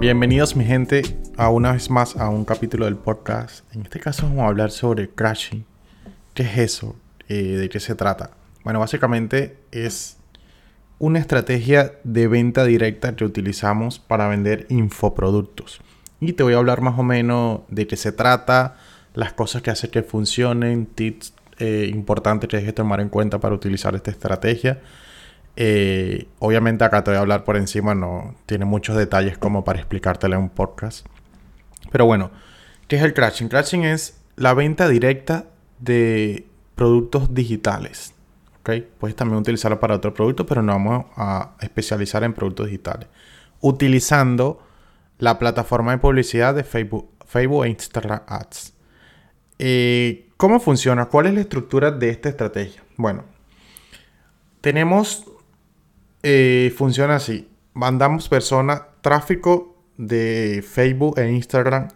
Bienvenidos mi gente a una vez más a un capítulo del podcast. En este caso vamos a hablar sobre crashing. ¿Qué es eso? Eh, ¿De qué se trata? Bueno, básicamente es una estrategia de venta directa que utilizamos para vender infoproductos. Y te voy a hablar más o menos de qué se trata, las cosas que hacen que funcionen, tips eh, importantes que debes tomar en cuenta para utilizar esta estrategia. Eh, obviamente acá te voy a hablar por encima, no tiene muchos detalles como para explicártelo en un podcast. Pero bueno, ¿qué es el crashing? Crashing es la venta directa de productos digitales. ¿ok? Puedes también utilizarlo para otros productos, pero no vamos a especializar en productos digitales. Utilizando la plataforma de publicidad de Facebook, Facebook e Instagram Ads. Eh, ¿Cómo funciona? ¿Cuál es la estructura de esta estrategia? Bueno, tenemos, eh, funciona así. Mandamos personas, tráfico de Facebook e Instagram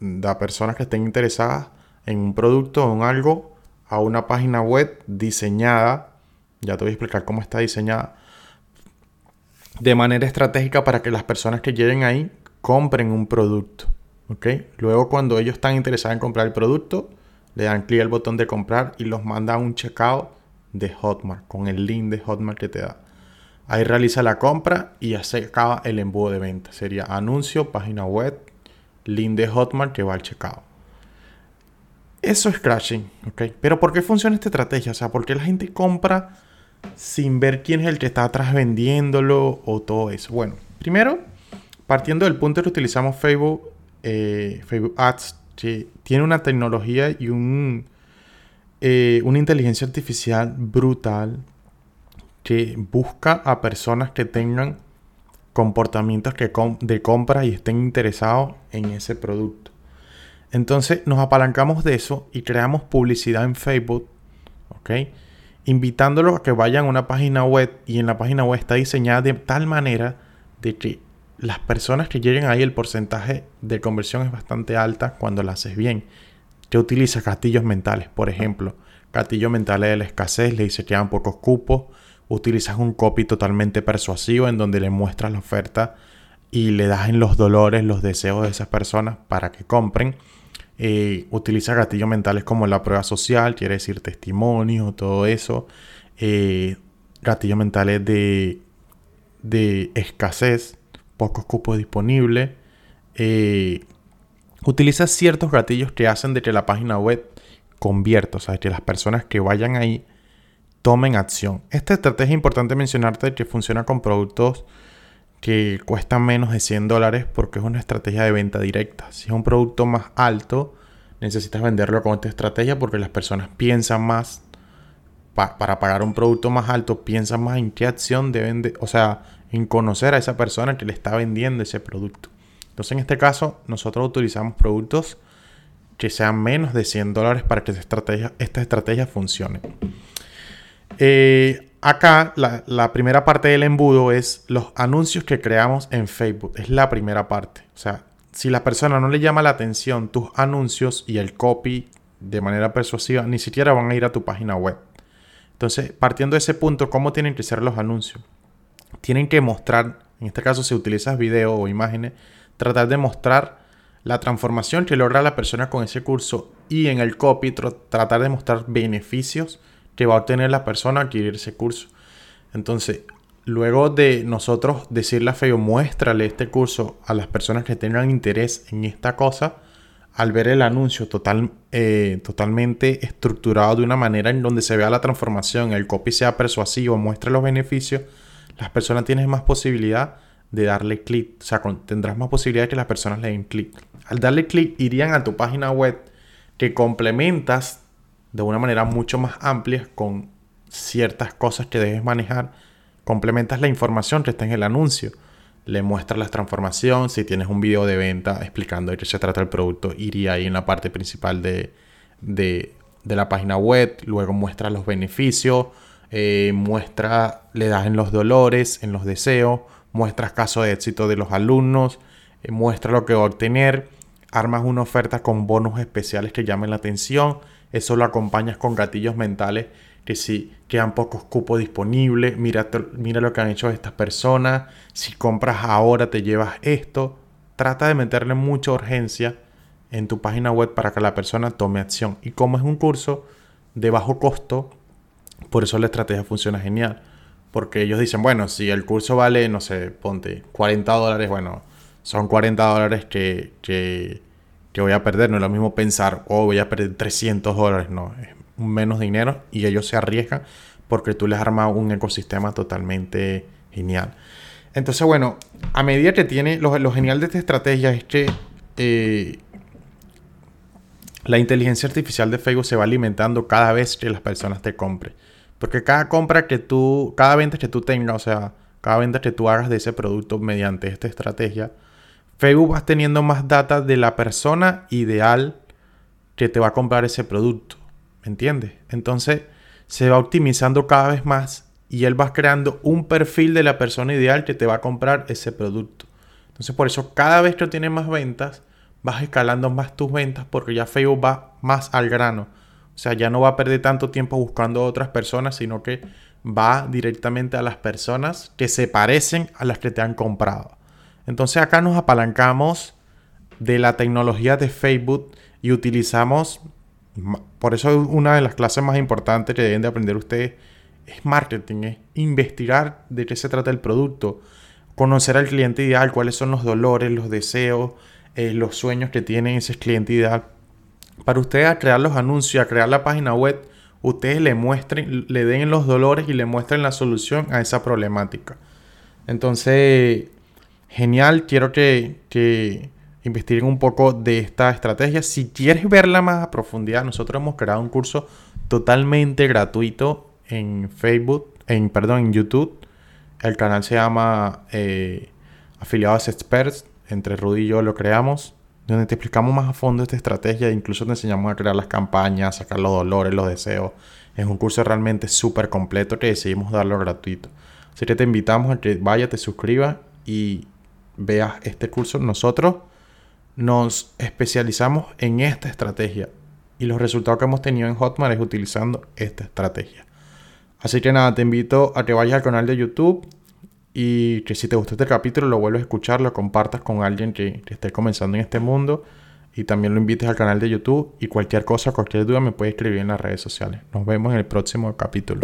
de personas que estén interesadas en un producto o en algo a una página web diseñada. Ya te voy a explicar cómo está diseñada. De manera estratégica para que las personas que lleguen ahí compren un producto. ¿ok? Luego cuando ellos están interesados en comprar el producto, le dan clic al botón de comprar y los manda a un checkout de Hotmart con el link de Hotmart que te da. Ahí realiza la compra y ya se acaba el embudo de venta. Sería anuncio, página web, link de Hotmart que va al checkout. Eso es crashing, ¿ok? Pero ¿por qué funciona esta estrategia? O sea, ¿por qué la gente compra sin ver quién es el que está atrás vendiéndolo o todo eso? Bueno, primero, partiendo del punto que utilizamos Facebook, eh, Facebook Ads, que tiene una tecnología y eh, una inteligencia artificial brutal que busca a personas que tengan comportamientos que de compra y estén interesados en ese producto. Entonces nos apalancamos de eso y creamos publicidad en Facebook, ¿ok? Invitándolos a que vayan a una página web y en la página web está diseñada de tal manera de que las personas que lleguen ahí el porcentaje de conversión es bastante alta cuando la haces bien. Te utiliza castillos mentales, por ejemplo, castillo mentales de la escasez, le dice que quedan pocos cupos, utilizas un copy totalmente persuasivo en donde le muestras la oferta y le das en los dolores, los deseos de esas personas para que compren. Eh, utiliza gatillos mentales como la prueba social, quiere decir testimonio, todo eso. Eh, gatillos mentales de, de escasez, pocos cupos disponibles. Eh, utiliza ciertos gatillos que hacen de que la página web convierta, o sea, que las personas que vayan ahí tomen acción. Esta estrategia es importante mencionarte que funciona con productos que cuestan menos de 100 dólares porque es una estrategia de venta directa. Si es un producto más alto, necesitas venderlo con esta estrategia porque las personas piensan más para pagar un producto más alto, piensan más en qué acción deben de, o sea, en conocer a esa persona que le está vendiendo ese producto. Entonces, en este caso, nosotros utilizamos productos que sean menos de 100 dólares para que esta estrategia, esta estrategia funcione. Eh, acá, la, primera parte del embudo es los anuncios que creamos en Facebook. Es la primera parte. O sea, si la persona no le llama la atención tus anuncios y el copy de manera persuasiva, ni siquiera van a ir a tu página web. Entonces, partiendo de ese punto, ¿cómo tienen que ser los anuncios? tienen que mostrar, en este caso si utilizas video o imágenes, tratar de mostrar la transformación que logra la persona con ese curso y en el copy tratar de mostrar beneficios que va a obtener la persona al adquirir ese curso. Entonces, luego de nosotros decirle a Feo, muéstrale este curso a las personas que tengan interés en esta cosa, al ver el anuncio total, eh, totalmente estructurado de una manera en donde se vea la transformación, el copy sea persuasivo, muestre los beneficios, las personas tienen más posibilidad de darle clic. O sea, tendrás más posibilidad de que las personas le den clic. Al darle clic irían a tu página web que complementas de una manera mucho más amplia con ciertas cosas que debes manejar. Complementas la información que está en el anuncio. Le muestras la transformación. Si tienes un video de venta explicando de qué se trata el producto, iría ahí en la parte principal de, de, de la página web. Luego muestras los beneficios eh, muestra, le das en los dolores, en los deseos, muestras casos de éxito de los alumnos, eh, muestra lo que va a obtener, armas una oferta con bonos especiales que llamen la atención, eso lo acompañas con gatillos mentales que si quedan pocos cupos disponibles, mira, mira lo que han hecho estas personas, si compras ahora te llevas esto, trata de meterle mucha urgencia en tu página web para que la persona tome acción. Y como es un curso de bajo costo, por eso la estrategia funciona genial. Porque ellos dicen, bueno, si el curso vale, no sé, ponte 40 dólares, bueno, son 40 dólares que, que, que voy a perder. No es lo mismo pensar, oh, voy a perder 300 dólares. No, es menos dinero y ellos se arriesgan porque tú les armas un ecosistema totalmente genial. Entonces, bueno, a medida que tiene, lo, lo genial de esta estrategia es que eh, la inteligencia artificial de Facebook se va alimentando cada vez que las personas te compren. Porque cada compra que tú, cada venta que tú tengas, o sea, cada venta que tú hagas de ese producto mediante esta estrategia, Facebook va teniendo más data de la persona ideal que te va a comprar ese producto. ¿Me entiendes? Entonces se va optimizando cada vez más y él va creando un perfil de la persona ideal que te va a comprar ese producto. Entonces por eso cada vez que tienes más ventas, vas escalando más tus ventas porque ya Facebook va más al grano. O sea, ya no va a perder tanto tiempo buscando a otras personas, sino que va directamente a las personas que se parecen a las que te han comprado. Entonces acá nos apalancamos de la tecnología de Facebook y utilizamos, por eso una de las clases más importantes que deben de aprender ustedes es marketing, es investigar de qué se trata el producto, conocer al cliente ideal, cuáles son los dolores, los deseos, eh, los sueños que tiene ese cliente ideal. Para ustedes crear los anuncios, a crear la página web, ustedes le muestren, le den los dolores y le muestren la solución a esa problemática. Entonces, genial, quiero que, que investiguen un poco de esta estrategia. Si quieres verla más a profundidad, nosotros hemos creado un curso totalmente gratuito en Facebook, en, perdón, en YouTube. El canal se llama eh, Afiliados Experts entre Rudy y yo lo creamos, donde te explicamos más a fondo esta estrategia, incluso te enseñamos a crear las campañas, sacar los dolores, los deseos. Es un curso realmente súper completo que decidimos darlo gratuito. Así que te invitamos a que vayas, te suscribas y veas este curso. Nosotros nos especializamos en esta estrategia y los resultados que hemos tenido en Hotmart es utilizando esta estrategia. Así que nada, te invito a que vayas al canal de YouTube, y que si te gustó este capítulo lo vuelves a escuchar, lo compartas con alguien que, que, esté comenzando en este mundo y también lo invites al canal de YouTube y cualquier cosa, cualquier duda me puedes escribir en las redes sociales. Nos vemos en el próximo capítulo.